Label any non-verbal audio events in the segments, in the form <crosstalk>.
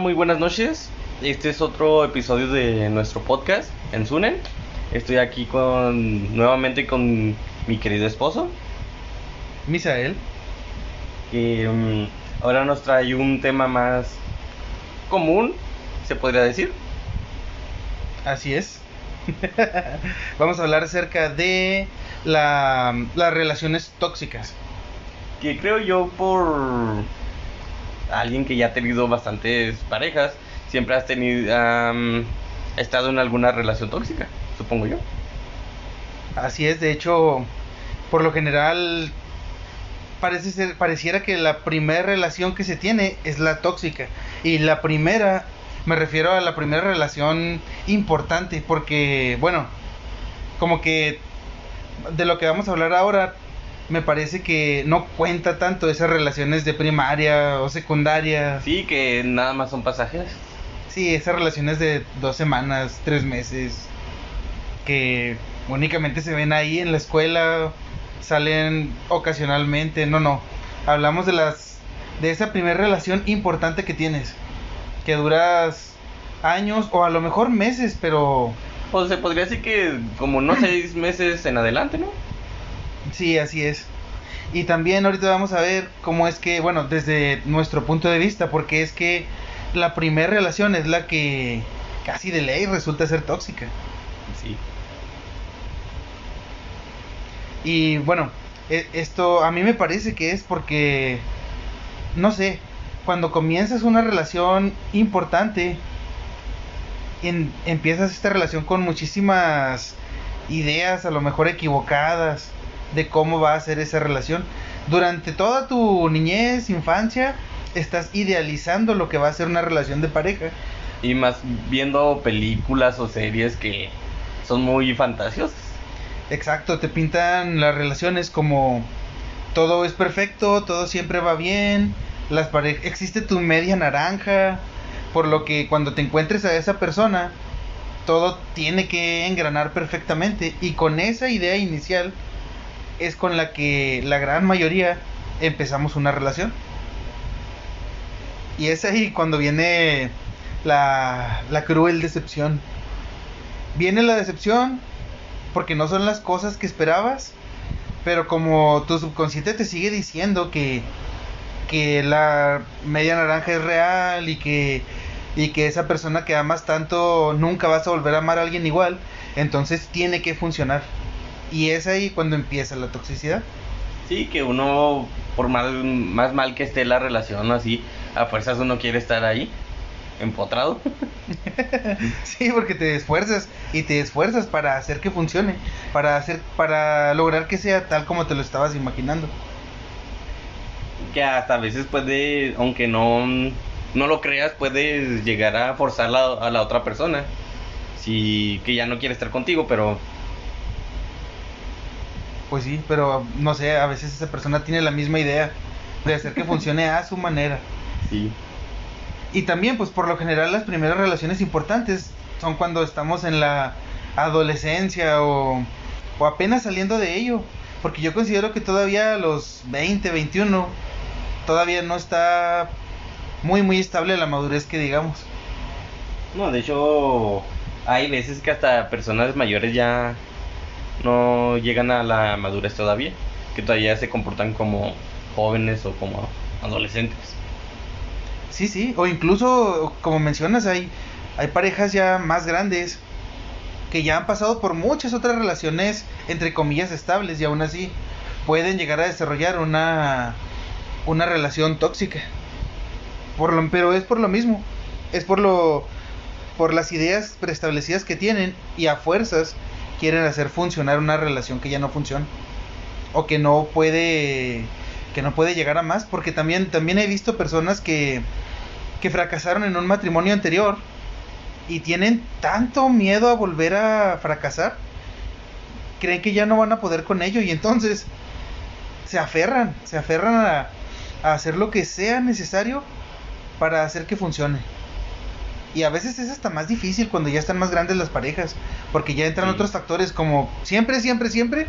muy buenas noches. Este es otro episodio de nuestro podcast en Sunen. Estoy aquí con nuevamente con mi querido esposo, Misael. que mm, ahora nos trae un tema más común, se podría decir. Así es. <laughs> Vamos a hablar acerca de la, las relaciones tóxicas. Que creo yo por alguien que ya ha tenido bastantes parejas, siempre has tenido estado en alguna relación tóxica, supongo yo. Así es, de hecho, por lo general parece ser, pareciera que la primera relación que se tiene es la tóxica. Y la primera, me refiero a la primera relación importante, porque, bueno, como que de lo que vamos a hablar ahora, me parece que no cuenta tanto esas relaciones de primaria o secundaria. Sí, que nada más son pasajes. Sí, esas relaciones de dos semanas, tres meses, que únicamente se ven ahí en la escuela, salen ocasionalmente, no, no. Hablamos de las de esa primera relación importante que tienes, que duras años o a lo mejor meses, pero O se podría decir que como unos seis meses en adelante, ¿no? Sí, así es. Y también ahorita vamos a ver cómo es que, bueno, desde nuestro punto de vista, porque es que la primera relación es la que casi de ley resulta ser tóxica. Sí. Y bueno, e- esto a mí me parece que es porque, no sé, cuando comienzas una relación importante, en- empiezas esta relación con muchísimas ideas, a lo mejor equivocadas, de cómo va a ser esa relación. Durante toda tu niñez, infancia, estás idealizando lo que va a ser una relación de pareja. Y más viendo películas o series que son muy fantasiosas. Exacto, te pintan las relaciones como todo es perfecto, todo siempre va bien, las parejas existe tu media naranja, por lo que cuando te encuentres a esa persona todo tiene que engranar perfectamente y con esa idea inicial es con la que la gran mayoría empezamos una relación. Y es ahí cuando viene la, la cruel decepción. Viene la decepción porque no son las cosas que esperabas, pero como tu subconsciente te sigue diciendo que, que la media naranja es real y que, y que esa persona que amas tanto nunca vas a volver a amar a alguien igual, entonces tiene que funcionar. Y es ahí cuando empieza la toxicidad. Sí, que uno, por mal, más mal que esté la relación así, a fuerzas uno quiere estar ahí, empotrado. <laughs> Sí, porque te esfuerzas y te esfuerzas para hacer que funcione, para hacer para lograr que sea tal como te lo estabas imaginando. que hasta a veces puede, aunque no, no lo creas, puede llegar a forzar la- a la otra persona. Si que ya no quiere estar contigo, pero Pues sí, pero no sé, a veces esa persona tiene la misma idea de hacer que funcione a su manera. sí. Y también, pues por lo general las primeras relaciones importantes son cuando estamos en la adolescencia o, o apenas saliendo de ello. Porque yo considero que todavía a los 20, 21, todavía no está muy, muy estable la madurez que digamos. No, de hecho, hay veces que hasta personas mayores ya no llegan a la madurez todavía, que todavía se comportan como jóvenes o como adolescentes. Sí, sí, o incluso, como mencionas, hay, hay parejas ya más grandes que ya han pasado por muchas otras relaciones, entre comillas, estables y aún así pueden llegar a desarrollar una, una relación tóxica. Por lo, pero es por lo mismo, es por lo por las ideas preestablecidas que tienen y a fuerzas quieren hacer funcionar una relación que ya no funciona o que no puede que no puede llegar a más porque también también he visto personas que que fracasaron en un matrimonio anterior y tienen tanto miedo a volver a fracasar creen que ya no van a poder con ello y entonces se aferran se aferran a, a hacer lo que sea necesario para hacer que funcione y a veces es hasta más difícil cuando ya están más grandes las parejas porque ya entran Sí. otros factores como siempre siempre siempre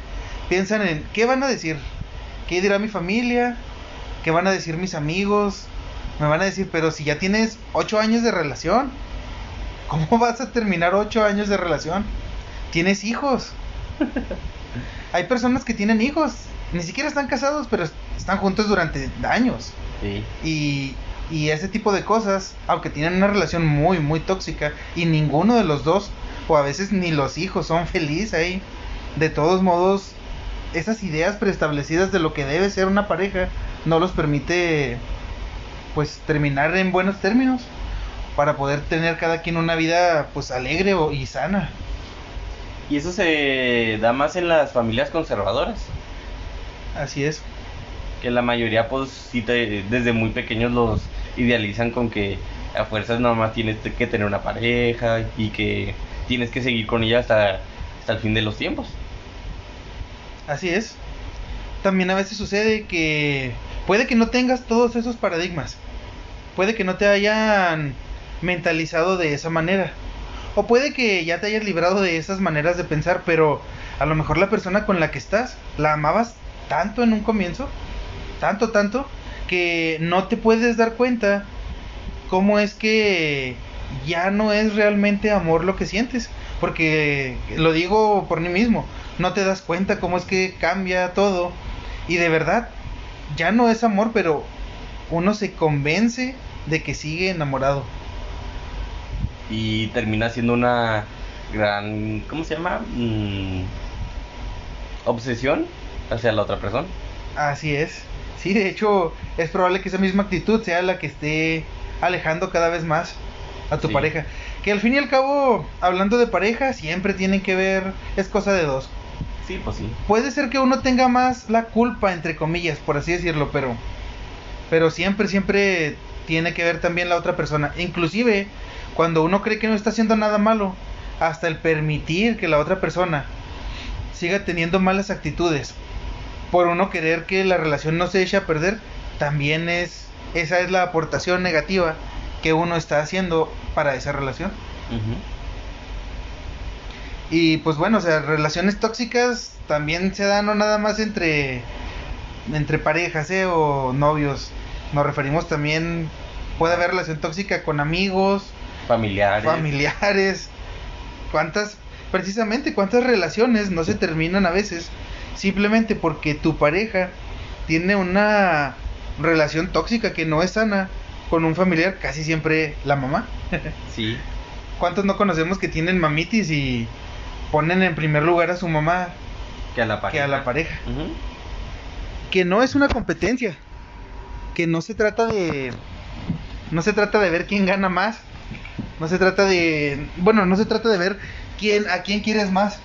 piensan en qué van a decir qué dirá mi familia qué van a decir mis amigos Me van a decir, pero si ya tienes ocho años de relación, ¿cómo vas a terminar ocho años de relación? Tienes hijos. <laughs> Hay personas que tienen hijos, ni siquiera están casados, pero están juntos durante años. Sí. Y, y ese tipo de cosas, aunque tienen una relación muy, muy tóxica, y ninguno de los dos, o a veces ni los hijos, son felices ahí, de todos modos, esas ideas preestablecidas de lo que debe ser una pareja no los permite, pues, terminar en buenos términos, para poder tener cada quien una vida, pues, alegre y sana. Y eso se da más en las familias conservadoras. Así es. Que la mayoría, pues, sí te- desde muy pequeños los idealizan con que a fuerzas nomás tienes que tener una pareja y que tienes que seguir con ella hasta, hasta el fin de los tiempos. Así es. También a veces sucede que puede que no tengas todos esos paradigmas. Puede que no te hayan mentalizado de esa manera. O puede que ya te hayas librado de esas maneras de pensar, pero a lo mejor la persona con la que estás la amabas tanto en un comienzo, tanto, tanto, que no te puedes dar cuenta cómo es que ya no es realmente amor lo que sientes. Porque lo digo por mí mismo, no te das cuenta cómo es que cambia todo. Y de verdad, ya no es amor, pero uno se convence de que sigue enamorado. Y termina siendo una gran, ¿cómo se llama? Mm, obsesión hacia la otra persona. Así es. Sí, de hecho, es probable que esa misma actitud sea la que esté alejando cada vez más a tu Sí. pareja. Que al fin y al cabo, hablando de pareja, siempre tienen que ver, es cosa de dos. Sí, pues sí. Puede ser que uno tenga más la culpa, entre comillas, por así decirlo, pero, pero siempre, siempre tiene que ver también la otra persona. Inclusive, cuando uno cree que no está haciendo nada malo, hasta el permitir que la otra persona siga teniendo malas actitudes, por uno querer que la relación no se eche a perder, también es, esa es la aportación negativa que uno está haciendo para esa relación. Y pues bueno, o sea, relaciones tóxicas también se dan no nada más entre entre parejas, ¿eh? o novios. Nos referimos también puede haber relación tóxica con amigos, Familiares. familiares. ¿Cuántas precisamente cuántas relaciones no se terminan a veces simplemente porque tu pareja tiene una relación tóxica que no es sana con un familiar, casi siempre la mamá? <laughs> Sí. ¿Cuántos no conocemos que tienen mamitis y ponen en primer lugar a su mamá Que a la pareja. que a la pareja? Que no es una competencia. Que no se trata de. No se trata de ver quién gana más. No se trata de. Bueno, no se trata de ver quién, a quién quieres más.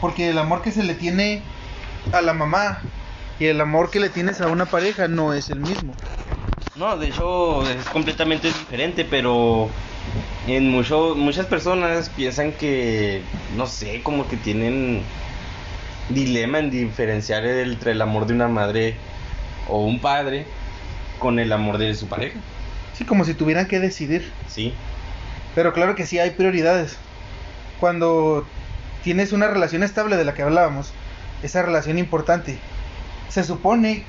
Porque el amor que se le tiene a la mamá y el amor que le tienes a una pareja no es el mismo. No, de hecho es completamente diferente, pero en mucho, muchas personas piensan que, no sé, como que tienen dilema en diferenciar entre el amor de una madre o un padre con el amor de su pareja. Sí, como si tuvieran que decidir. Sí, Pero claro que sí hay prioridades. Cuando tienes una relación estable de la que hablábamos, esa relación importante, se supone,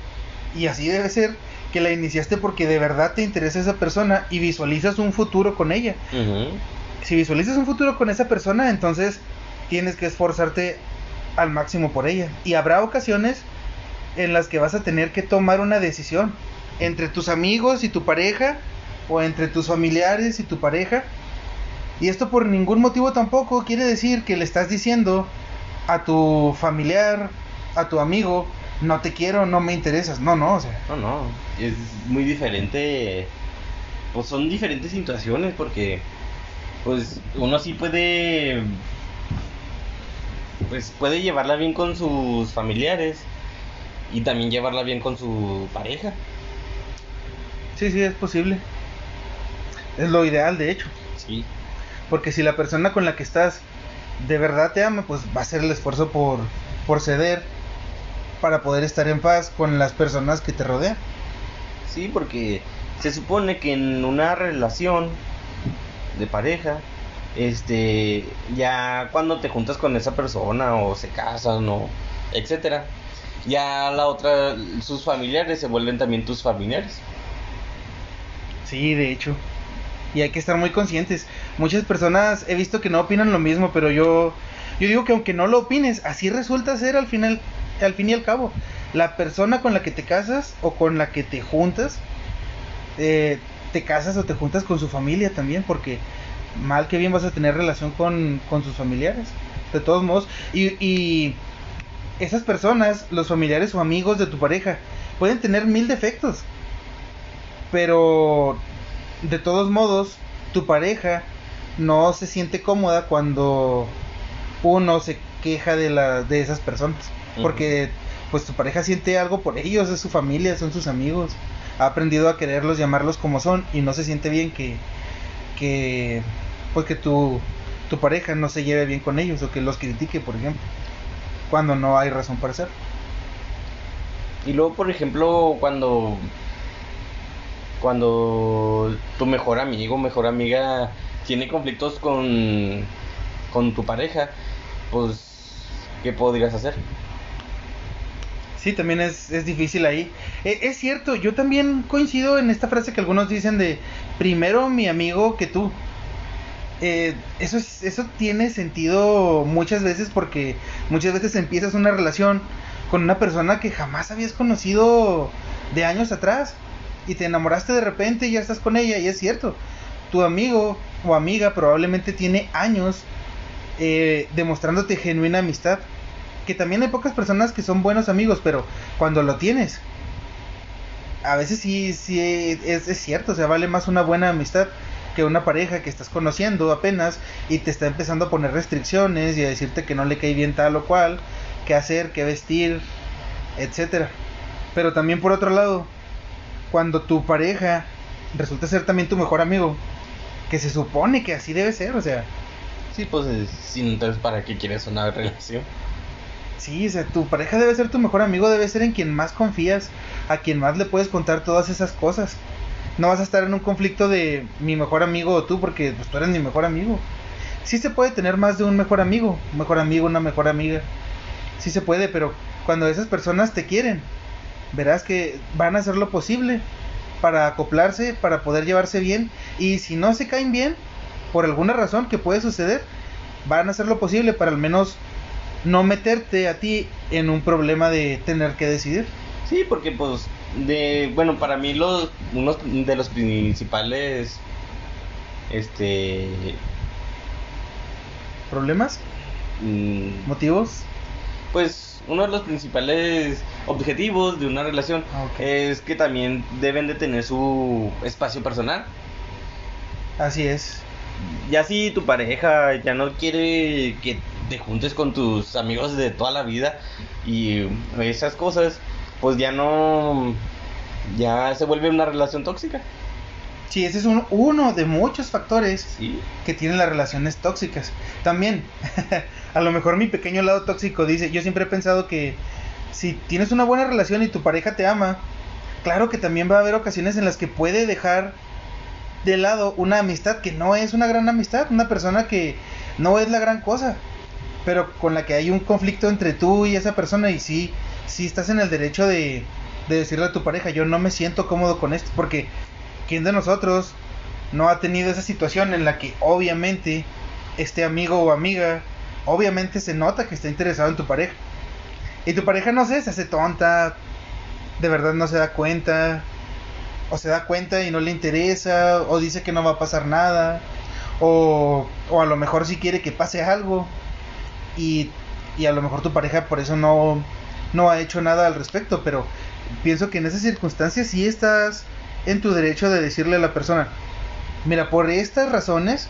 y así debe ser, que la iniciaste porque de verdad te interesa esa persona y visualizas un futuro con ella. Si visualizas un futuro con esa persona, entonces tienes que esforzarte al máximo por ella. Y habrá ocasiones en las que vas a tener que tomar una decisión entre tus amigos y tu pareja o entre tus familiares y tu pareja. Y esto por ningún motivo tampoco quiere decir que le estás diciendo a tu familiar, a tu amigo, no te quiero, no me interesas. No, no, o sea, no, no, es muy diferente. Pues son diferentes situaciones porque, pues, uno sí puede, pues, puede llevarla bien con sus familiares y también llevarla bien con su pareja. sí, sí, es posible. Es lo ideal, de hecho. Sí, Porque si la persona con la que estás de verdad te ama, pues va a hacer el esfuerzo por, por ceder para poder estar en paz con las personas que te rodean. sí, porque se supone que en una relación de pareja, este, ya cuando te juntas con esa persona o se casan o etcétera, ya la otra, sus familiares se vuelven también tus familiares. Sí, de hecho. Y hay que estar muy conscientes. Muchas personas he visto que no opinan lo mismo, pero yo yo digo que aunque no lo opines, así resulta ser al final al fin y al cabo. La persona con la que te casas o con la que te juntas eh, te casas o te juntas con su familia también, porque mal que bien vas a tener relación con, con sus familiares. De todos modos, y, y esas personas, los familiares o amigos de tu pareja, pueden tener mil defectos. Pero de todos modos, tu pareja no se siente cómoda cuando uno se queja de, la, de esas personas. Porque pues tu pareja siente algo por ellos, es su familia, son sus amigos. Ha aprendido a quererlos, llamarlos como son y no se siente bien que, que pues que tu, tu pareja no se lleve bien con ellos o que los critique, por ejemplo, cuando no hay razón para hacerlo. Y luego, por ejemplo, cuando cuando tu mejor amigo, mejor amiga tiene conflictos con con tu pareja, pues ¿qué podrías hacer? Sí, también es, es difícil ahí. E, es cierto, yo también coincido en esta frase que algunos dicen de primero mi amigo que tú. Eh, eso, es, eso tiene sentido muchas veces porque muchas veces empiezas una relación con una persona que jamás habías conocido de años atrás y te enamoraste de repente y ya estás con ella y es cierto, tu amigo o amiga probablemente tiene años eh, demostrándote genuina amistad, que también hay pocas personas que son buenos amigos, pero cuando lo tienes, a veces sí, sí es, es cierto, o sea, vale más una buena amistad que una pareja que estás conociendo apenas y te está empezando a poner restricciones y a decirte que no le cae bien tal o cual, qué hacer, qué vestir, etcétera. Pero también por otro lado, cuando tu pareja resulta ser también tu mejor amigo, que se supone que así debe ser, o sea, Sí, pues eh, entonces ¿para qué quieres una relación? sí, o sea, tu pareja debe ser tu mejor amigo, debe ser en quien más confías, a quien más le puedes contar todas esas cosas. No vas a estar en un conflicto de mi mejor amigo o tú porque pues, tú eres mi mejor amigo. Sí se puede tener más de un mejor amigo, un mejor amigo, una mejor amiga. Sí se puede, pero cuando esas personas te quieren, verás que van a hacer lo posible para acoplarse, para poder llevarse bien. Y si no se caen bien, por alguna razón que puede suceder, van a hacer lo posible para al menos no meterte a ti en un problema de tener que decidir. Sí, porque pues de bueno, para mí los unos de los principales este ¿Problemas? mm, ¿Motivos? Pues uno de los principales objetivos de una relación Ah, es que también deben de tener su espacio personal. Así es. Ya si tu pareja ya no quiere que te juntes con tus amigos de toda la vida y esas cosas, pues ya no ya se vuelve una relación tóxica. Sí, ese es un- uno de muchos factores Sí. que tienen las relaciones tóxicas. También, <laughs> a lo mejor mi pequeño lado tóxico dice, yo siempre he pensado que si tienes una buena relación y tu pareja te ama, claro que también va a haber ocasiones en las que puede dejar de lado una amistad que no es una gran amistad, una persona que no es la gran cosa, pero con la que hay un conflicto entre tú y esa persona y sí, sí estás en el derecho de, de decirle a tu pareja, yo no me siento cómodo con esto, porque ¿quién de nosotros no ha tenido esa situación en la que obviamente este amigo o amiga, obviamente se nota que está interesado en tu pareja? Y tu pareja, no sé, se hace tonta, de verdad no se da cuenta, o se da cuenta y no le interesa, o dice que no va a pasar nada, o, o a lo mejor si quiere que pase algo, y, y a lo mejor tu pareja por eso no, no ha hecho nada al respecto, pero pienso que en esas circunstancias sí estás en tu derecho de decirle a la persona, mira, por estas razones,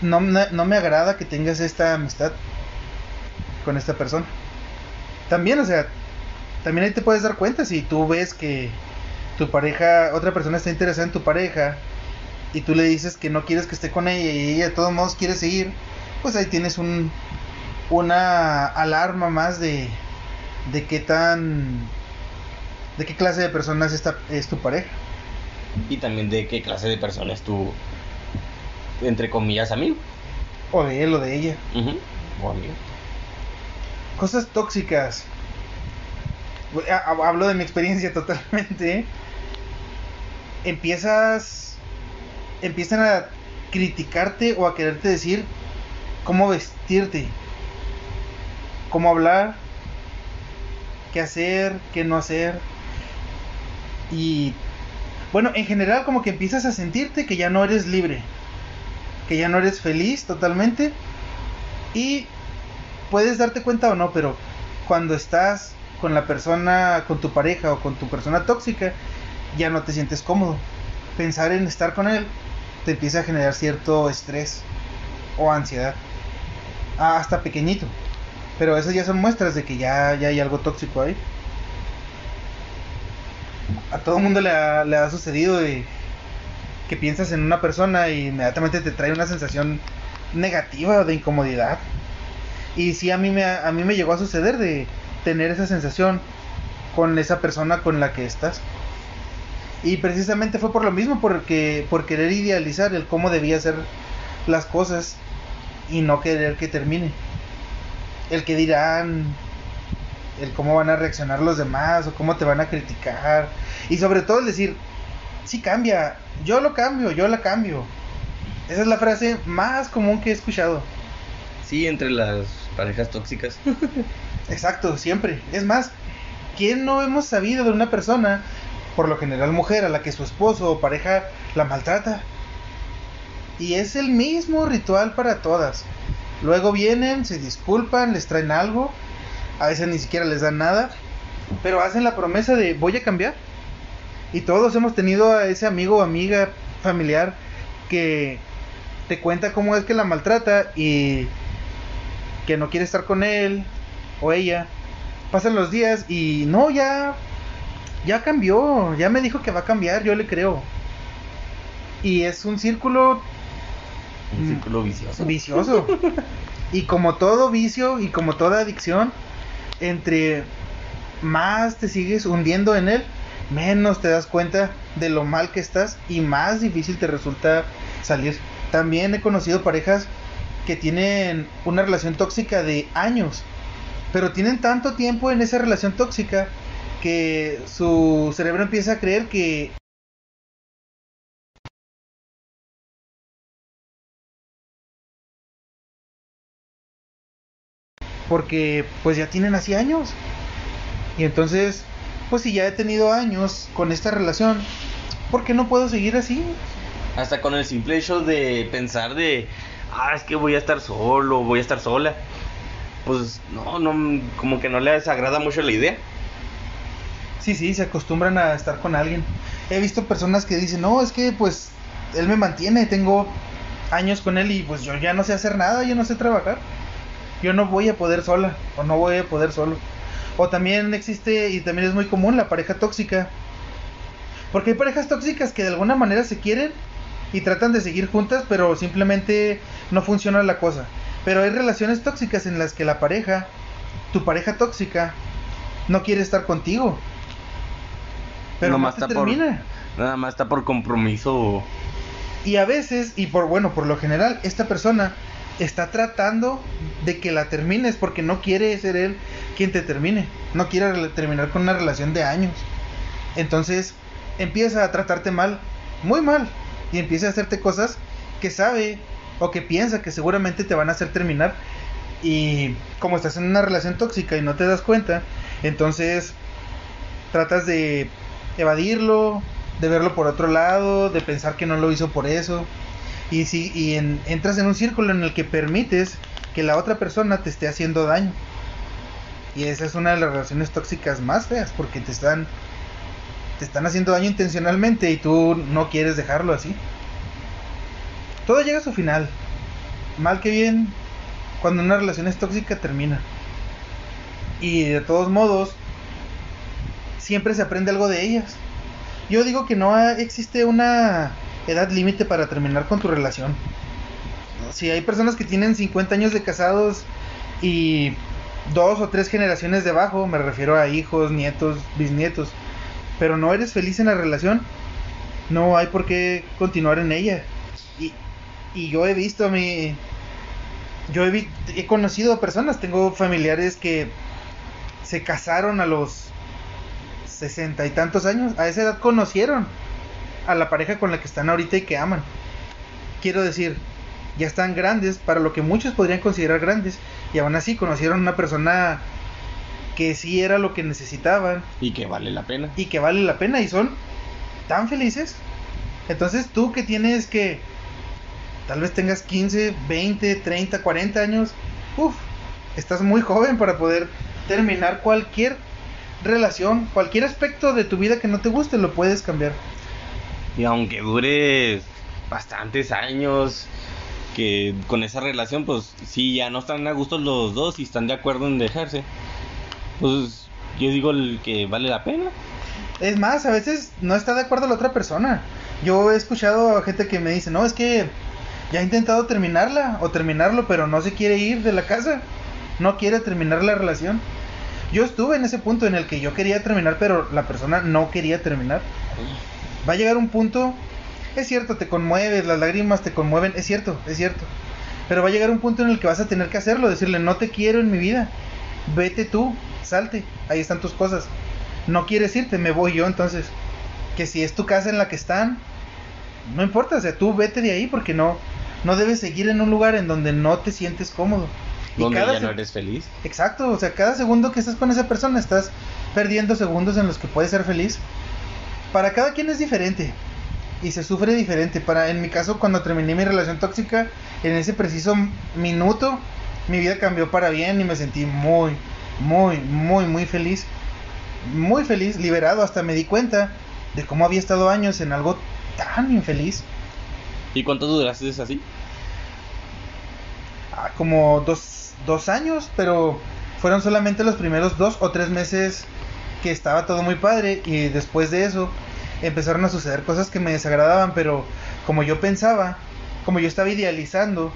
no, no me agrada que tengas esta amistad con esta persona. También, o sea, también ahí te puedes dar cuenta si tú ves que tu pareja, otra persona está interesada en tu pareja y tú le dices que no quieres que esté con ella y ella de todos modos quiere seguir, pues ahí tienes un una alarma más de de qué tan de qué clase de persona es esta es tu pareja. Y también de qué clase de persona es tu entre comillas amigo. O de él o de ella. O amigo. Cosas tóxicas. Ha- ha- Hablo de mi experiencia <laughs> totalmente. empiezas, empiezan a criticarte o a quererte decir cómo vestirte, cómo hablar, qué hacer, qué no hacer. Y bueno, en general como que empiezas a sentirte que ya no eres libre, que ya no eres feliz totalmente. Y puedes darte cuenta o no, pero cuando estás con la persona, con tu pareja o con tu persona tóxica, ya no te sientes cómodo. Pensar en estar con él te empieza a generar cierto estrés o ansiedad. Hasta pequeñito. Pero esas ya son muestras de que ya, ya hay algo tóxico ahí. A todo mundo le ha, le ha sucedido que piensas en una persona y inmediatamente te trae una sensación negativa de incomodidad. Y sí, a mí me, a mí me llegó a suceder de tener esa sensación con esa persona con la que estás. Y precisamente fue por lo mismo, porque por querer idealizar el cómo debía ser las cosas y no querer que termine. El que dirán, el cómo van a reaccionar los demás o cómo te van a criticar. Y sobre todo el decir, sí cambia, yo lo cambio, yo la cambio. Esa es la frase más común que he escuchado. Sí, entre las parejas tóxicas. <laughs> Exacto, siempre. Es más, ¿quién no hemos sabido de una persona por lo general mujer, a la que su esposo o pareja la maltrata. Y es el mismo ritual para todas. Luego vienen, se disculpan, les traen algo, a veces ni siquiera les dan nada, pero hacen la promesa de voy a cambiar. Y todos hemos tenido a ese amigo o amiga familiar que te cuenta cómo es que la maltrata y que no quiere estar con él o ella. Pasan los días y no, ya ya cambió, ya me dijo que va a cambiar, yo le creo. Y es un círculo... Un círculo vicioso. Vicioso. <laughs> y como todo vicio y como toda adicción, entre más te sigues hundiendo en él, menos te das cuenta de lo mal que estás y más difícil te resulta salir. También he conocido parejas que tienen una relación tóxica de años, pero tienen tanto tiempo en esa relación tóxica que su cerebro empieza a creer que porque pues ya tienen así años y entonces pues si ya he tenido años con esta relación ¿por qué no puedo seguir así? hasta con el simple hecho de pensar de ah es que voy a estar solo voy a estar sola pues no no como que no le desagrada mucho la idea Sí, sí, se acostumbran a estar con alguien. He visto personas que dicen, no, es que pues él me mantiene, tengo años con él y pues yo ya no sé hacer nada, yo no sé trabajar. Yo no voy a poder sola o no voy a poder solo. O también existe y también es muy común la pareja tóxica. Porque hay parejas tóxicas que de alguna manera se quieren y tratan de seguir juntas, pero simplemente no funciona la cosa. Pero hay relaciones tóxicas en las que la pareja, tu pareja tóxica, no quiere estar contigo pero está por nada más está por compromiso y a veces y por bueno por lo general esta persona está tratando de que la termines porque no quiere ser él quien te termine. No quiere terminar con una relación de años. Entonces empieza a tratarte mal muy mal y empieza a hacerte cosas que sabe o que piensa que seguramente te van a hacer terminar. Y como estás en una relación tóxica y no te das cuenta entonces tratas de evadirlo, de verlo por otro lado, de pensar que no lo hizo por eso. Y, si, y entras en un círculo en el que permites que la otra persona te esté haciendo daño. Y esa es una de las relaciones tóxicas más feas porque te están te están haciendo daño intencionalmente y tú no quieres dejarlo así. Todo llega a su final. Mal que bien, cuando una relación es tóxica termina. Y de todos modos, siempre se aprende algo de ellas. Yo digo que no existe una edad límite para terminar con tu relación. Si hay personas que tienen 50 años de casados y dos o tres generaciones debajo, me refiero a hijos, nietos, bisnietos, pero no eres feliz en la relación, no hay por qué continuar en ella. Y, yo he visto a mi... Yo he, he conocido personas, tengo familiares que se casaron a los sesenta y tantos años, a esa edad conocieron. A la pareja con la que están ahorita y que aman. Quiero decir, ya están grandes para lo que muchos podrían considerar grandes y aún así conocieron una persona que sí era lo que necesitaban Y que vale la pena. y que vale la pena y son tan felices. Entonces tú que tienes que tal vez tengas 15, 20, 30, 40 años, uff, estás muy joven para poder terminar cualquier relación, cualquier aspecto de tu vida que no te guste, lo puedes cambiar. Y aunque dure bastantes años que con esa relación, pues sí, ya no están a gusto los dos y están de acuerdo en dejarse. Pues yo digo el que vale la pena. Es más, a veces no está de acuerdo la otra persona. Yo he escuchado a gente que me dice, no, es que ya ha intentado terminarla o terminarlo, pero no se quiere ir de la casa. No quiere terminar la relación. Yo estuve en ese punto en el que yo quería terminar, pero la persona no quería terminar. Va a llegar un punto, es cierto, te conmueves, las lágrimas te conmueven, es cierto, es cierto. Pero va a llegar un punto en el que vas a tener que hacerlo, decirle, no te quiero en mi vida. Vete tú, salte, ahí están tus cosas. No quieres irte, me voy yo entonces. Que si es tu casa en la que están, no importa, o sea, tú vete de ahí porque no, no debes seguir en un lugar en donde no te sientes cómodo. Y Donde ya no eres feliz. Exacto, o sea, cada segundo que estás con esa persona estás perdiendo segundos en los que puedes ser feliz. Para cada quien es diferente y se sufre diferente. Para en mi caso cuando terminé mi relación tóxica, en ese preciso minuto mi vida cambió para bien y me sentí muy muy muy muy feliz. Muy feliz, liberado, hasta me di cuenta de cómo había estado años en algo tan infeliz. ¿Y cuánto duraste así? Ah, como dos, dos años, pero fueron solamente los primeros dos o tres meses que estaba todo muy padre y después de eso empezaron a suceder cosas que me desagradaban, pero como yo pensaba, como yo estaba idealizando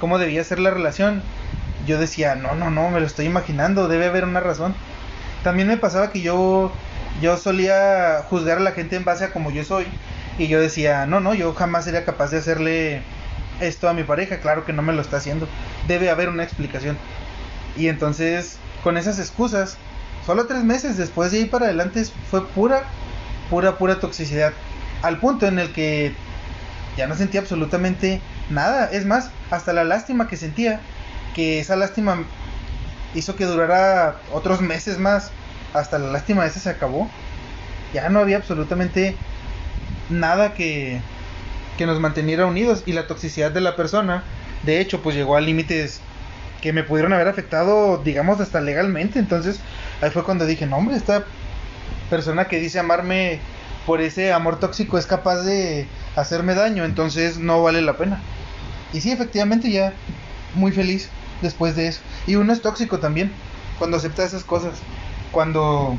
cómo debía ser la relación, yo decía, no, no, no, me lo estoy imaginando, debe haber una razón. También me pasaba que yo, yo solía juzgar a la gente en base a como yo soy y yo decía, no, no, yo jamás sería capaz de hacerle esto a mi pareja, claro que no me lo está haciendo, debe haber una explicación. Y entonces, con esas excusas, solo tres meses después de ahí para adelante fue pura, pura, pura toxicidad. Al punto en el que ya no sentía absolutamente nada. Es más, hasta la lástima que sentía, que esa lástima hizo que durara otros meses más. Hasta la lástima esa se acabó. Ya no había absolutamente nada que, que nos manteniera unidos. Y la toxicidad de la persona, de hecho, pues llegó a límites que me pudieron haber afectado, digamos, hasta legalmente. Entonces, ahí fue cuando dije, no, hombre, esta persona que dice amarme por ese amor tóxico es capaz de hacerme daño, entonces no vale la pena. Y sí, efectivamente, ya muy feliz después de eso. Y uno es tóxico también, cuando acepta esas cosas. Cuando,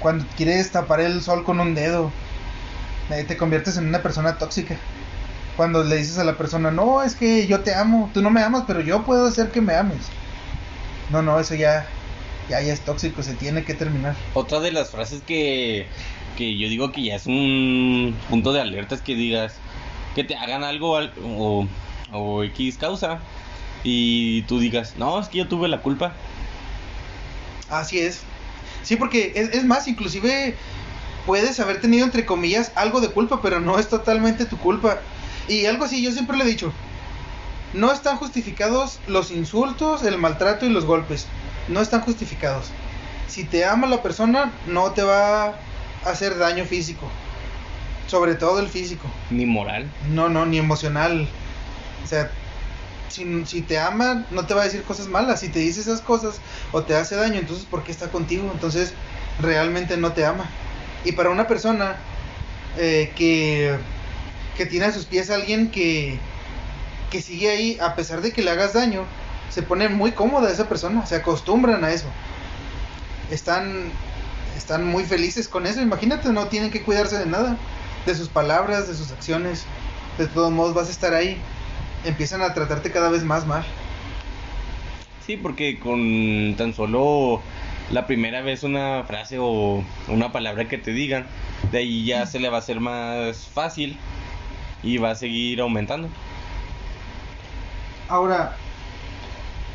cuando quieres tapar el sol con un dedo, eh, te conviertes en una persona tóxica. Cuando le dices a la persona, no, es que yo te amo, tú no me amas, pero yo puedo hacer que me ames. No, no, eso ya, ya, ya es tóxico, se tiene que terminar. Otra de las frases que, que yo digo que ya es un punto de alerta es que digas que te hagan algo al- o, o X causa y tú digas, no, es que yo tuve la culpa. Así es. Sí, porque es, es más, inclusive puedes haber tenido, entre comillas, algo de culpa, pero no es totalmente tu culpa. Y algo así, yo siempre le he dicho, no están justificados los insultos, el maltrato y los golpes. No están justificados. Si te ama la persona, no te va a hacer daño físico. Sobre todo el físico. Ni moral. No, no, ni emocional. O sea, si, si te ama, no te va a decir cosas malas. Si te dice esas cosas o te hace daño, entonces ¿por qué está contigo? Entonces realmente no te ama. Y para una persona eh, que, que tiene a sus pies a alguien que, que sigue ahí, a pesar de que le hagas daño, se pone muy cómoda esa persona, se acostumbran a eso. Están, están muy felices con eso, imagínate, no tienen que cuidarse de nada, de sus palabras, de sus acciones. De todos modos vas a estar ahí. Empiezan a tratarte cada vez más mal. Sí, porque con tan solo la primera vez una frase o una palabra que te digan, de ahí ya se le va a hacer más fácil y va a seguir aumentando. Ahora,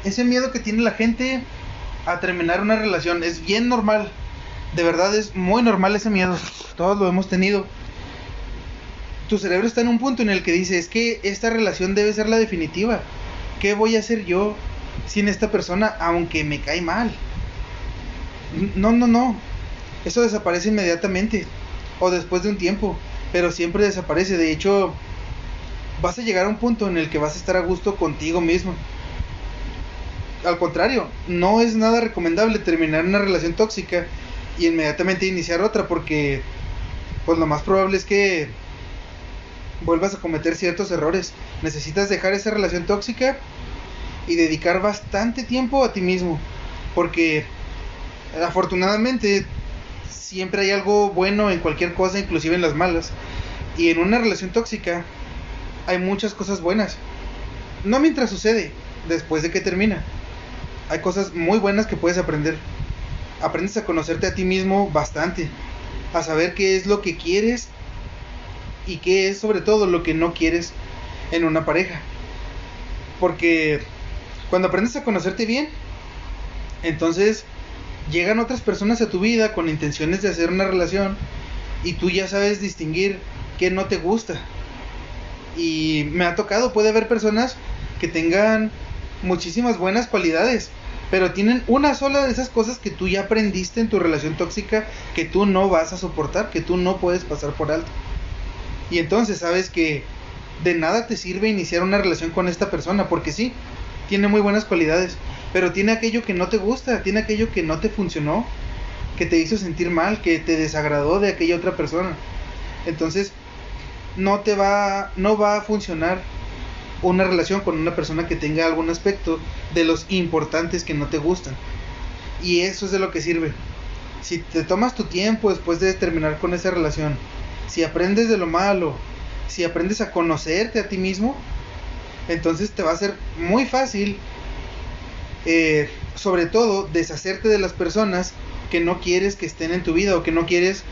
ese miedo que tiene la gente a terminar una relación es bien normal. De verdad es muy normal ese miedo. Todos lo hemos tenido. tu cerebro está en un punto en el que dice, es que esta relación debe ser la definitiva. ¿Qué voy a hacer yo sin esta persona aunque me cae mal? No, no, no. Eso desaparece inmediatamente o después de un tiempo, pero siempre desaparece. De hecho, vas a llegar a un punto en el que vas a estar a gusto contigo mismo. Al contrario, no es nada recomendable terminar una relación tóxica y inmediatamente iniciar otra porque pues lo más probable es que vuelvas a cometer ciertos errores. Necesitas dejar esa relación tóxica y dedicar bastante tiempo a ti mismo porque afortunadamente siempre hay algo bueno en cualquier cosa, inclusive en las malas. Y en una relación tóxica hay muchas cosas buenas. No mientras sucede, después de que termina. Hay cosas muy buenas que puedes aprender. Aprendes a conocerte a ti mismo bastante. A saber qué es lo que quieres y qué es sobre todo lo que no quieres en una pareja. Porque cuando aprendes a conocerte bien, entonces llegan otras personas a tu vida con intenciones de hacer una relación y tú ya sabes distinguir qué no te gusta. Y me ha tocado, puede haber personas que tengan muchísimas buenas cualidades, pero tienen una sola de esas cosas que tú ya aprendiste en tu relación tóxica que tú no vas a soportar, que tú no puedes pasar por alto. Y entonces sabes que de nada te sirve iniciar una relación con esta persona, porque sí, tiene muy buenas cualidades, pero tiene aquello que no te gusta, tiene aquello que no te funcionó, que te hizo sentir mal, que te desagradó de aquella otra persona. Entonces, no te va no va a funcionar una relación con una persona que tenga algún aspecto de los importantes que no te gustan. Y eso es de lo que sirve. Si te tomas tu tiempo después de terminar con esa relación, si aprendes de lo malo, si aprendes a conocerte a ti mismo, entonces te va a ser muy fácil eh, sobre todo deshacerte de las personas que no quieres que estén en tu vida o que no quieres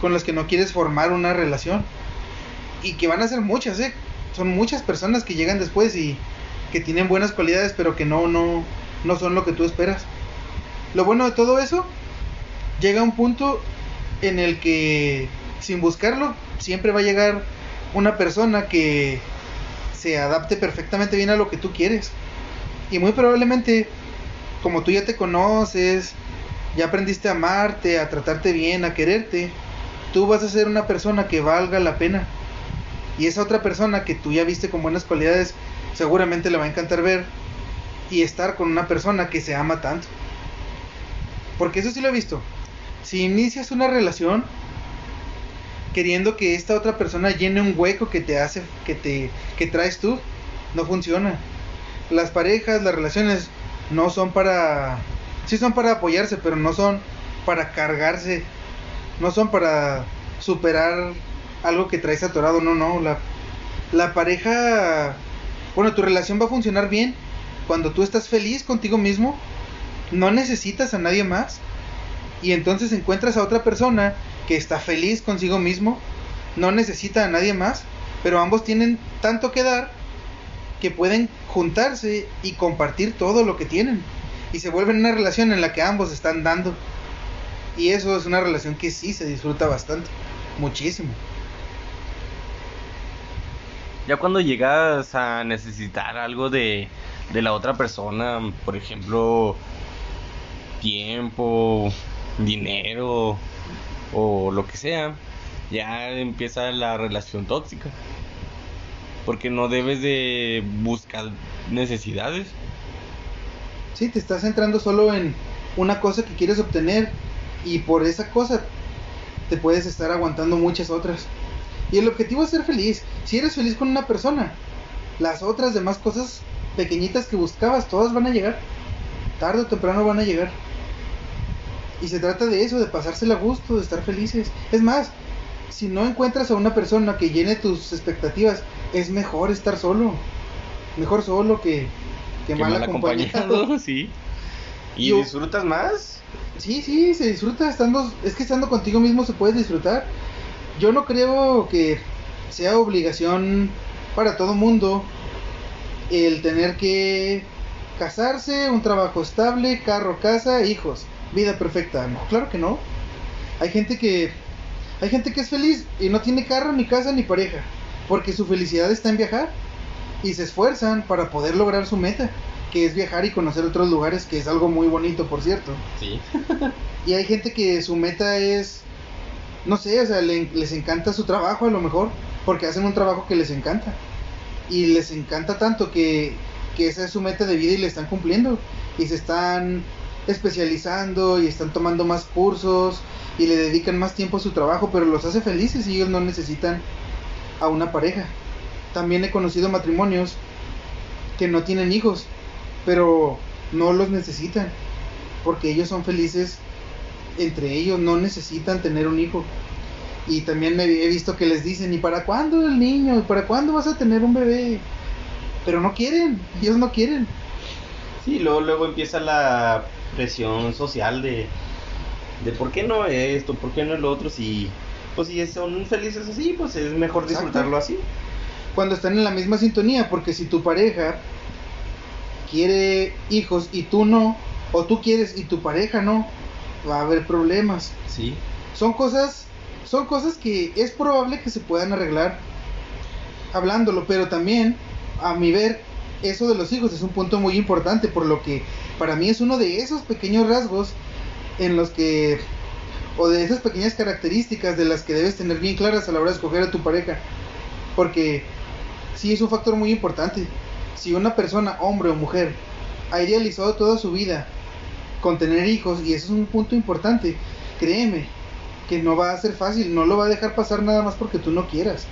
con las que no quieres formar una relación. Y que van a ser muchas ¿eh? son muchas personas que llegan después y que tienen buenas cualidades pero que no no no son lo que tú esperas. Lo bueno de todo eso llega un punto en el que sin buscarlo siempre va a llegar una persona que se adapte perfectamente bien a lo que tú quieres y muy probablemente, como tú ya te conoces, ya aprendiste a amarte, a tratarte bien, a quererte, tú vas a ser una persona que valga la pena. Y esa otra persona que tú ya viste con buenas cualidades, seguramente le va a encantar ver y estar con una persona que se ama tanto. Porque eso sí lo he visto. Si inicias una relación queriendo que esta otra persona llene un hueco que te hace que te que traes tú, no funciona las parejas, las relaciones no son para sí son para apoyarse, pero no son para cargarse, no son para superar algo que traes atorado, no, no, la la pareja bueno, tu relación va a funcionar bien cuando tú estás feliz contigo mismo, no necesitas a nadie más y entonces encuentras a otra persona que está feliz consigo mismo, no necesita a nadie más, pero ambos tienen tanto que dar que pueden juntarse y compartir todo lo que tienen. Y se vuelven una relación en la que ambos están dando. Y eso es una relación que sí se disfruta bastante, muchísimo. Ya cuando llegas a necesitar algo de, de la otra persona, por ejemplo, tiempo, dinero o lo que sea, ya empieza la relación tóxica porque no debes de buscar necesidades. Sí, te estás centrando solo en una cosa que quieres obtener y por esa cosa te puedes estar aguantando muchas otras. Y el objetivo es ser feliz. Si eres feliz con una persona, las otras demás cosas pequeñitas que buscabas, todas van a llegar. Tarde o temprano van a llegar. Y se trata de eso, de pasársela a gusto, de estar felices. Es más, si no encuentras a una persona que llene tus expectativas, es mejor estar solo. Mejor solo que, que, mal, acompañado. <laughs> Sí. ¿Y, disfrutas más? Sí, sí, se disfruta estando. Es que estando contigo mismo se puede disfrutar. Yo no creo que sea obligación para todo mundo el tener que casarse, un trabajo estable, carro, casa, hijos, vida perfecta. No, claro que no. Hay gente que Hay gente que es feliz y no tiene carro, ni casa, ni pareja, porque su felicidad está en viajar y se esfuerzan para poder lograr su meta, que es viajar y conocer otros lugares, que es algo muy bonito, por cierto. Sí. <laughs> Y hay gente que su meta es, no sé, o sea, le- les encanta su trabajo a lo mejor, porque hacen un trabajo que les encanta. Y les encanta tanto que, que esa es su meta de vida y le están cumpliendo. Y se están especializando y están tomando más cursos y le dedican más tiempo a su trabajo, pero los hace felices y ellos no necesitan a una pareja. También he conocido matrimonios que no tienen hijos, pero no los necesitan, porque ellos son felices entre ellos, no necesitan tener un hijo. Y también me he visto que les dicen, ¿y para cuándo el niño? ¿Y para cuándo vas a tener un bebé? Pero no quieren, ellos no quieren. Sí, luego, luego empieza la presión social de, de por qué no esto, por qué no el otro, si, pues si son felices así, pues es mejor Exacto. disfrutarlo así. Cuando están en la misma sintonía, porque si tu pareja quiere hijos y tú no, o tú quieres y tu pareja no, va a haber problemas. Sí. Son cosas, son cosas que es probable que se puedan arreglar hablándolo, pero también, a mi ver, eso de los hijos es un punto muy importante, por lo que para mí es uno de esos pequeños rasgos en los que, o de esas pequeñas características de las que debes tener bien claras a la hora de escoger a tu pareja, porque sí es un factor muy importante. Si una persona, hombre o mujer, ha idealizado toda su vida con tener hijos, y eso es un punto importante, créeme que no va a ser fácil, no lo va a dejar pasar nada más porque tú no quieras.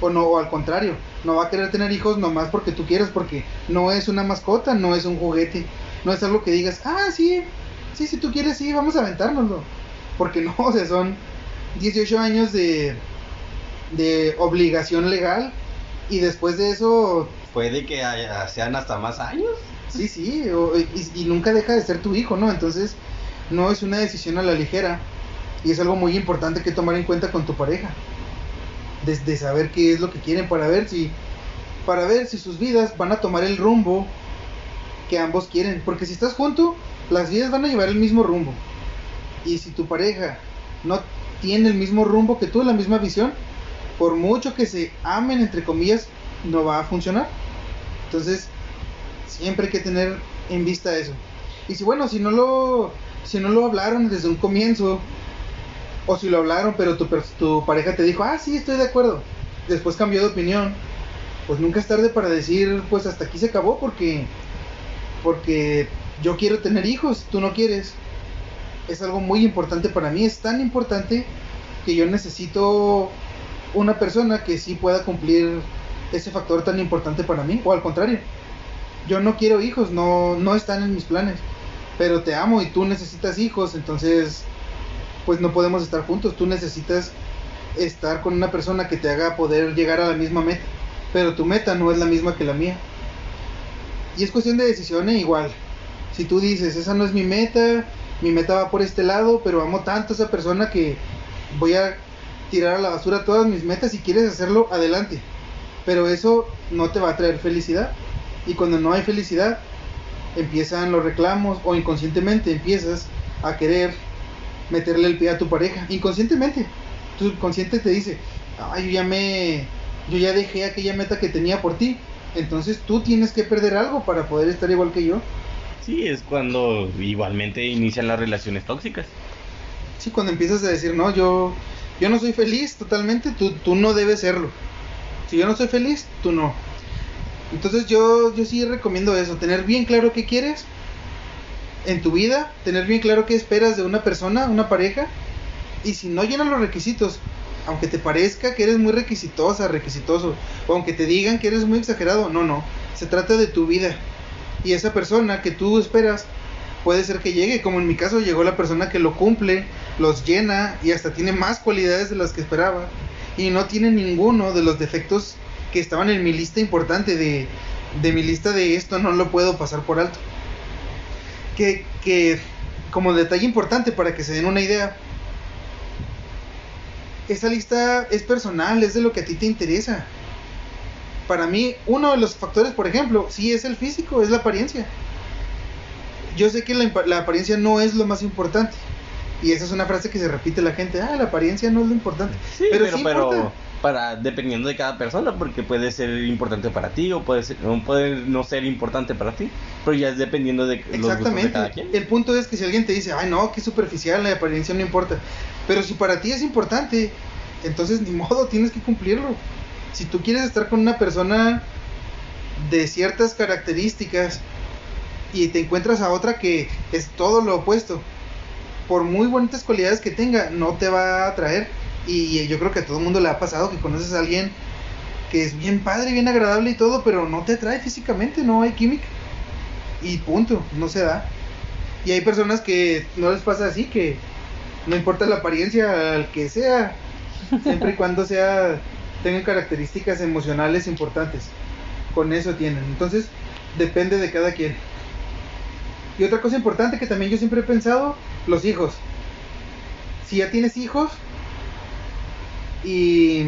O no, o al contrario, no va a querer tener hijos nomás porque tú quieras, porque no es una mascota, no es un juguete, no es algo que digas, ah, sí, sí, si tú quieres, sí, vamos a aventárnoslo. Porque no, <laughs> o sea, son 18 años de, de obligación legal y después de eso, Puede que haya- sean hasta más años. sí, sí, o- y, y nunca deja de ser tu hijo, ¿no? Entonces, no es una decisión a la ligera y es algo muy importante que tomar en cuenta con tu pareja. Desde saber qué es lo que quieren para ver si para ver si sus vidas van a tomar el rumbo que ambos quieren, porque si estás junto, las vidas van a llevar el mismo rumbo. Y si tu pareja no tiene el mismo rumbo que tú, la misma visión, por mucho que se amen entre comillas, no va a funcionar. Entonces, siempre hay que tener en vista eso. Y si bueno, si no lo si no lo hablaron desde un comienzo o si lo hablaron pero tu, tu pareja te dijo, "Ah, sí, estoy de acuerdo." Después cambió de opinión. Pues nunca es tarde para decir, pues hasta aquí se acabó porque porque yo quiero tener hijos, tú no quieres. Es algo muy importante para mí, es tan importante que yo necesito una persona que sí pueda cumplir ese factor tan importante para mí, o al contrario, yo no quiero hijos, no, no están en mis planes, pero te amo y tú necesitas hijos, entonces pues no podemos estar juntos, tú necesitas estar con una persona que te haga poder llegar a la misma meta, pero tu meta no es la misma que la mía. Y es cuestión de decisión e igual. Si tú dices, esa no es mi meta, mi meta va por este lado, pero amo tanto a esa persona que voy a tirar a la basura todas mis metas, si quieres hacerlo, adelante. Pero eso no te va a traer felicidad. Y cuando no hay felicidad, empiezan los reclamos o inconscientemente empiezas a querer meterle el pie a tu pareja. Inconscientemente. Tu consciente te dice, ay, yo ya me... Yo ya dejé aquella meta que tenía por ti. Entonces tú tienes que perder algo para poder estar igual que yo. Sí, es cuando igualmente inician las relaciones tóxicas. Sí, cuando empiezas a decir, no, yo, yo no soy feliz totalmente, tú, tú no debes serlo. Si yo no soy feliz, tú no. Entonces yo, yo sí recomiendo eso, tener bien claro qué quieres en tu vida, tener bien claro qué esperas de una persona, una pareja, y si no llenan los requisitos, aunque te parezca que eres muy requisitosa, requisitoso, o aunque te digan que eres muy exagerado, no, no, se trata de tu vida. Y esa persona que tú esperas puede ser que llegue, como en mi caso llegó la persona que lo cumple, los llena y hasta tiene más cualidades de las que esperaba y no tiene ninguno de los defectos que estaban en mi lista importante de, de mi lista de esto no lo puedo pasar por alto. Que, que como detalle importante para que se den una idea, esa lista es personal, es de lo que a ti te interesa. Para mí, uno de los factores, por ejemplo, sí es el físico, es la apariencia. Yo sé que la, apariencia no es lo más importante, Y esa es una frase que se repite la gente, ah, la apariencia no es lo importante. Sí, pero, pero, sí pero para dependiendo de cada persona, porque puede ser importante para ti o puede ser, puede no ser importante para ti, pero ya es dependiendo de los gustos de Exactamente. cada quien. El punto es que si alguien te dice, ay no, que superficial, la apariencia no importa. Pero si para ti es importante, entonces ni <laughs> modo, tienes que cumplirlo. Si tú quieres estar con una persona de ciertas características y te encuentras a otra que es todo lo opuesto, por muy bonitas cualidades que tenga, no te va a atraer. Y yo creo que a todo el mundo le ha pasado que conoces a alguien que es bien padre, bien agradable y todo, pero no te atrae físicamente, no hay química. Y punto, no se da. Y hay personas que no les pasa así, que no importa la apariencia al que sea, siempre y cuando sea tengan características emocionales importantes. Con eso tienen. Entonces, depende de cada quien. Y otra cosa importante que también yo siempre he pensado, los hijos. Si ya tienes hijos y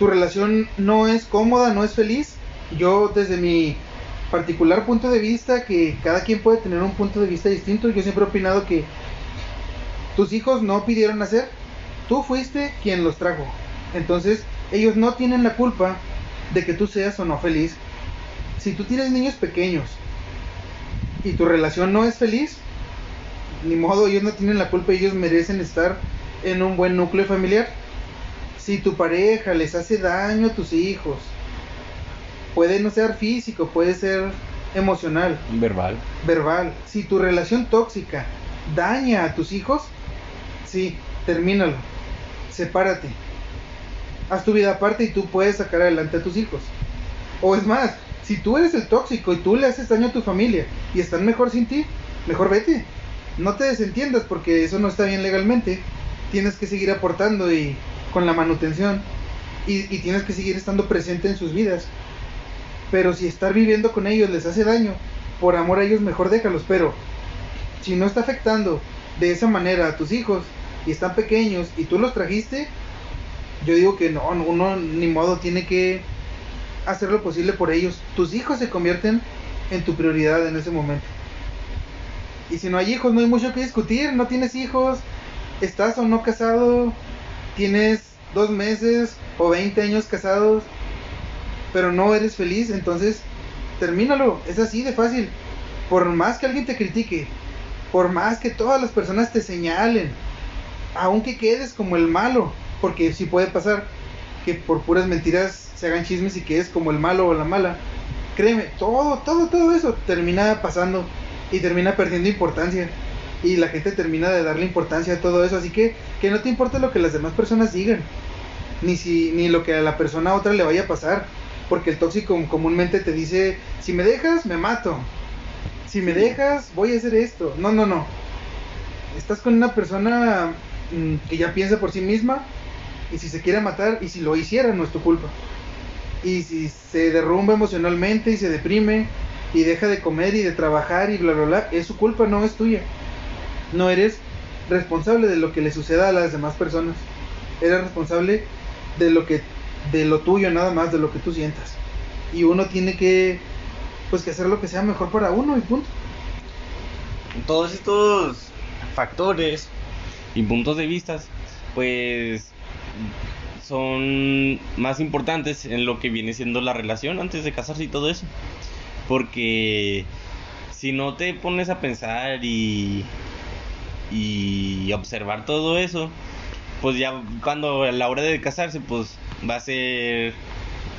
tu relación no es cómoda, no es feliz, yo desde mi particular punto de vista, que cada quien puede tener un punto de vista distinto, yo siempre he opinado que tus hijos no pidieron nacer, tú fuiste quien los trajo. Entonces, ellos no tienen la culpa de que tú seas o no feliz. Si tú tienes niños pequeños y tu relación no es feliz, ni modo, ellos no tienen la culpa, ellos merecen estar en un buen núcleo familiar. Si tu pareja les hace daño a tus hijos, puede no ser físico, puede ser emocional, Verbal. verbal. Si tu relación tóxica daña a tus hijos, sí, termínalo. Sepárate. Haz tu vida aparte y tú puedes sacar adelante a tus hijos. O es más, si tú eres el tóxico y tú le haces daño a tu familia y están mejor sin ti, mejor vete. No te desentiendas porque eso no está bien legalmente. Tienes que seguir aportando y con la manutención y, tienes que seguir estando presente en sus vidas. Pero si estar viviendo con ellos les hace daño, por amor a ellos mejor déjalos. Pero si no está afectando de esa manera a tus hijos y están pequeños y tú los trajiste, yo digo que no, no, uno ni modo tiene que hacer lo posible por ellos. Tus hijos se convierten en tu prioridad en ese momento. Y si no hay hijos, no hay mucho que discutir. No tienes hijos, estás o no casado, tienes dos meses o 20 años casados, pero no eres feliz, entonces termínalo. Es así de fácil. Por más que alguien te critique, por más que todas las personas te señalen, aunque quedes como el malo, porque sí puede pasar que por puras mentiras se hagan chismes y quedes como el malo o la mala. Créeme, todo, todo, todo eso termina pasando y termina perdiendo importancia. Y la gente termina de darle importancia a todo eso. Así que que no te importa lo que las demás personas digan. Ni, si, ni lo que a la persona a otra le vaya a pasar. Porque el tóxico comúnmente te dice, si me dejas, me mato. Si me dejas, voy a hacer esto. No, no, no. Estás con una persona mm, que ya piensa por sí misma. Y si se quiere matar, y si lo hiciera, no es tu culpa. Y si se derrumba emocionalmente y se deprime y deja de comer y de trabajar y bla, bla, bla, es su culpa, no es tuya. No eres responsable de lo que le suceda a las demás personas. Eres responsable de lo que de lo tuyo nada más, de lo que tú sientas. Y uno tiene que pues que hacer lo que sea mejor para uno y punto. Todos estos factores y puntos de vista, pues son más importantes en lo que viene siendo la relación antes de casarse y todo eso. Porque si no te pones a pensar y, y observar todo eso, pues ya cuando a la hora de casarse, pues va a ser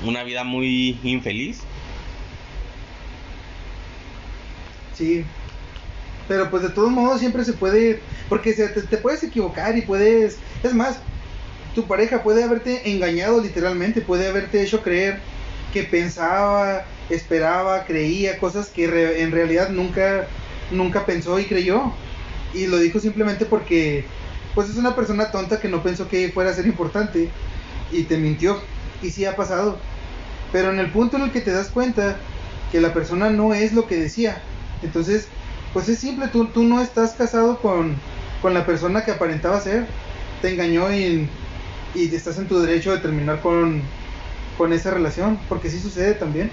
una vida muy infeliz. Sí. Pero pues de todos modos siempre se puede, porque se, te, te puedes equivocar y puedes, es más, tu pareja puede haberte engañado literalmente, puede haberte hecho creer que pensaba, esperaba, creía cosas que en realidad nunca, nunca pensó y creyó. Y lo dijo simplemente porque, pues es una persona tonta que no pensó que fuera a ser importante y te mintió. Y sí ha pasado. Pero en el punto en el que te das cuenta que la persona no es lo que decía, entonces, pues es simple, tú, tú no estás casado con, con la persona que aparentaba ser, te engañó y, y estás en tu derecho de terminar con, con esa relación, porque sí sucede también.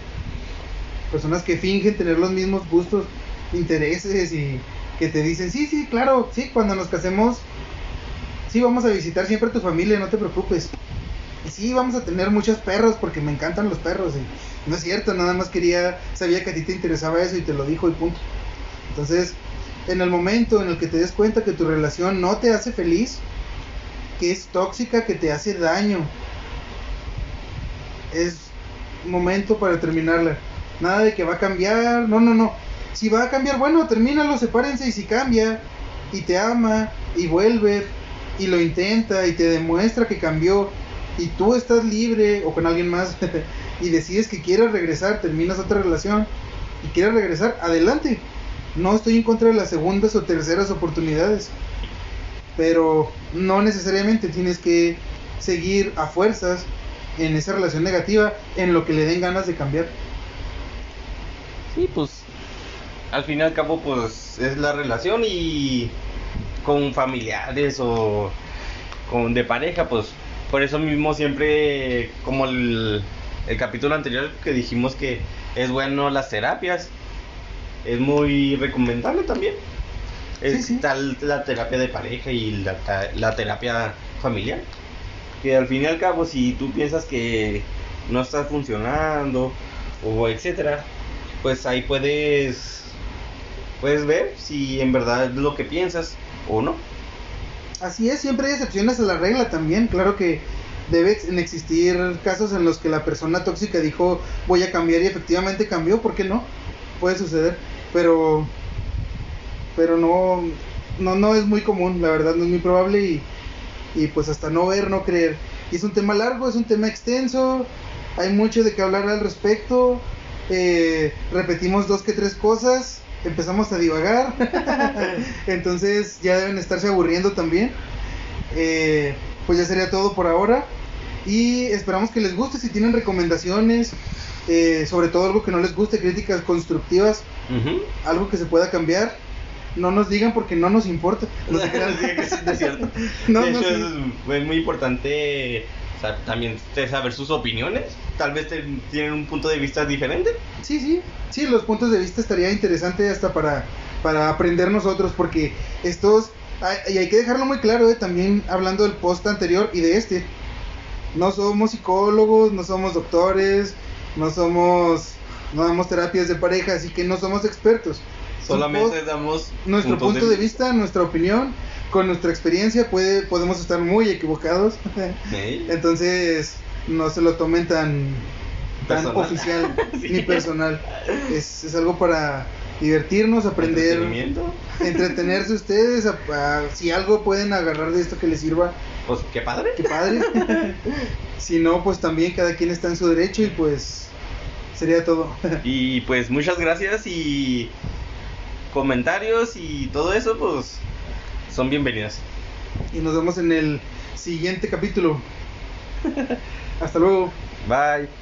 Personas que fingen tener los mismos gustos, intereses y que te dicen, sí, sí, claro, sí, cuando nos casemos, sí, vamos a visitar siempre tu familia, no te preocupes. Y sí, vamos a tener muchos perros porque me encantan los perros. Y no es cierto, nada más quería, sabía que a ti te interesaba eso y te lo dijo y punto. Entonces, en el momento en el que te des cuenta que tu relación no te hace feliz, que es tóxica, que te hace daño, es momento para terminarla. Nada de que va a cambiar, no, no, no. Si va a cambiar, bueno, termínalo, sepárense y si cambia y te ama y vuelve y lo intenta y te demuestra que cambió y tú estás libre o con alguien más <laughs> y decides que quieres regresar, terminas otra relación y quieres regresar, adelante. No estoy en contra de las segundas o terceras oportunidades, pero no necesariamente tienes que seguir a fuerzas en esa relación negativa en lo que le den ganas de cambiar. Sí, pues al fin y al cabo pues es la relación y con familiares o con de pareja pues por eso mismo siempre como el, el capítulo anterior que dijimos que es bueno las terapias es muy recomendable también Está la terapia de pareja y la, la terapia familiar. Que al fin y al cabo si tú piensas que no está funcionando o etcétera pues ahí puedes puedes ver si en verdad es lo que piensas o no. Así es siempre hay excepciones a la regla también. Claro que deben existir casos en los que la persona tóxica dijo voy a cambiar y efectivamente cambió ¿por qué no? puede suceder pero pero no no no es muy común la verdad no es muy probable y y pues hasta no ver, no creer. Y es un tema largo, es un tema extenso, hay mucho de qué hablar al respecto. Eh, repetimos dos que tres cosas, empezamos a divagar, <laughs> entonces ya deben estarse aburriendo también. Eh, pues ya sería todo por ahora y esperamos que les guste si tienen recomendaciones, eh, sobre todo algo que no les guste, críticas constructivas, algo que se pueda cambiar no nos digan porque no nos importa. No se crean. que es cierto. de hecho, es, muy importante también saber sus opiniones. Tal vez tienen un punto de vista diferente. Sí, sí. Sí, los puntos de vista estaría interesante hasta para, para aprender nosotros porque estos... Y hay que dejarlo muy claro, eh, también hablando del post anterior y de este. No somos psicólogos, no somos doctores, no somos... No damos terapias de pareja, así que no somos expertos Solamente damos nuestro punto de, vista, nuestra opinión, con nuestra experiencia puede podemos estar muy equivocados. <laughs> Entonces, no se lo tomen tan tan oficial <laughs> ni personal. Es, es algo para divertirnos, aprender, entretenerse ustedes, si algo pueden agarrar de esto que les sirva. Pues qué padre. Qué padre. <laughs> si no, pues también cada quien está en su derecho y pues sería todo. y pues muchas gracias y comentarios y todo eso, pues son bienvenidos. Y nos vemos en el siguiente capítulo. <laughs> Hasta luego. Bye.